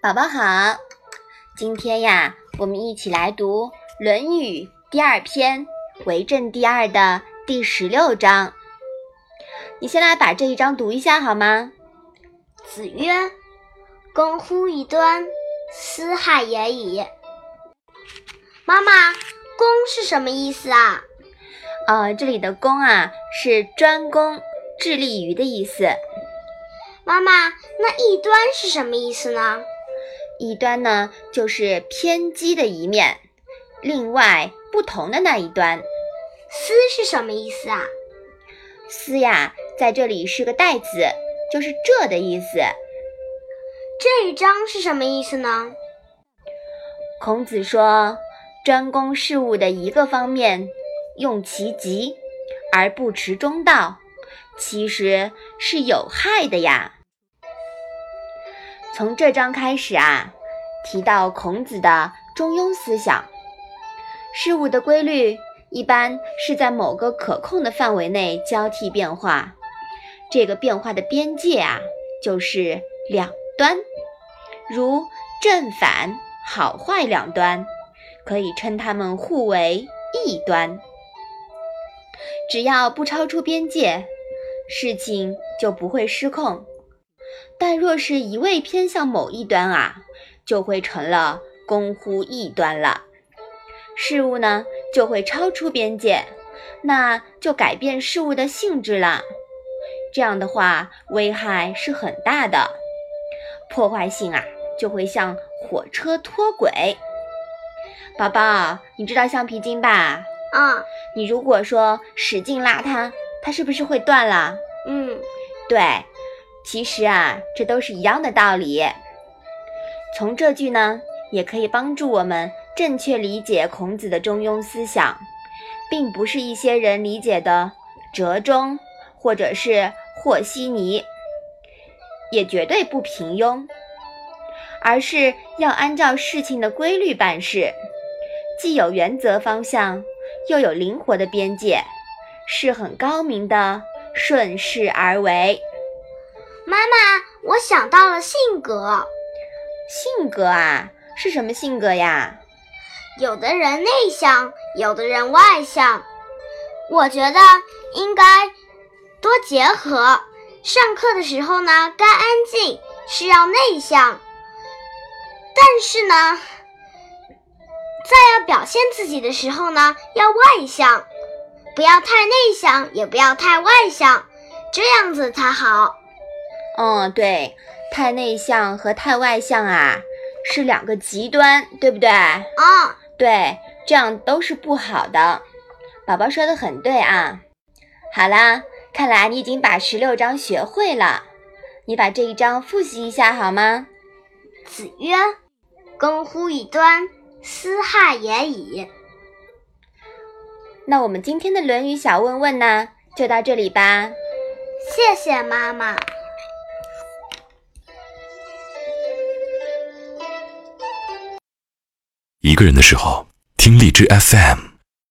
宝宝好，今天呀，我们一起来读《论语》第二篇《为政第二》的第十六章。你先来把这一章读一下好吗？子曰：“公乎异端，斯害也已。”妈妈，“公”是什么意思啊？呃，这里的“公”啊，是专攻、致力于的意思。妈妈，那异端是什么意思呢？一端呢，就是偏激的一面，另外不同的那一端。思是什么意思啊？思呀，在这里是个代字，就是这的意思。这一章是什么意思呢？孔子说，专攻事物的一个方面，用其极而不持中道，其实是有害的呀。从这章开始啊，提到孔子的中庸思想。事物的规律一般是在某个可控的范围内交替变化，这个变化的边界啊，就是两端，如正反、好坏两端，可以称它们互为异端。只要不超出边界，事情就不会失控。但若是一味偏向某一端啊，就会成了攻乎异端了。事物呢就会超出边界，那就改变事物的性质了。这样的话，危害是很大的，破坏性啊就会像火车脱轨。宝宝，你知道橡皮筋吧？啊，你如果说使劲拉它，它是不是会断了？嗯，对。其实啊，这都是一样的道理。从这句呢，也可以帮助我们正确理解孔子的中庸思想，并不是一些人理解的折中或者是和稀泥，也绝对不平庸，而是要按照事情的规律办事，既有原则方向，又有灵活的边界，是很高明的顺势而为。妈妈，我想到了性格。性格啊，是什么性格呀？有的人内向，有的人外向。我觉得应该多结合。上课的时候呢，该安静是要内向，但是呢，在要表现自己的时候呢，要外向。不要太内向，也不要太外向，这样子才好。嗯，对，太内向和太外向啊，是两个极端，对不对？啊，对，这样都是不好的。宝宝说的很对啊。好啦，看来你已经把十六章学会了，你把这一章复习一下好吗？子曰：“公乎异端，斯害也已。”那我们今天的《论语》小问问呢，就到这里吧。谢谢妈妈。一个人的时候，听荔枝 FM。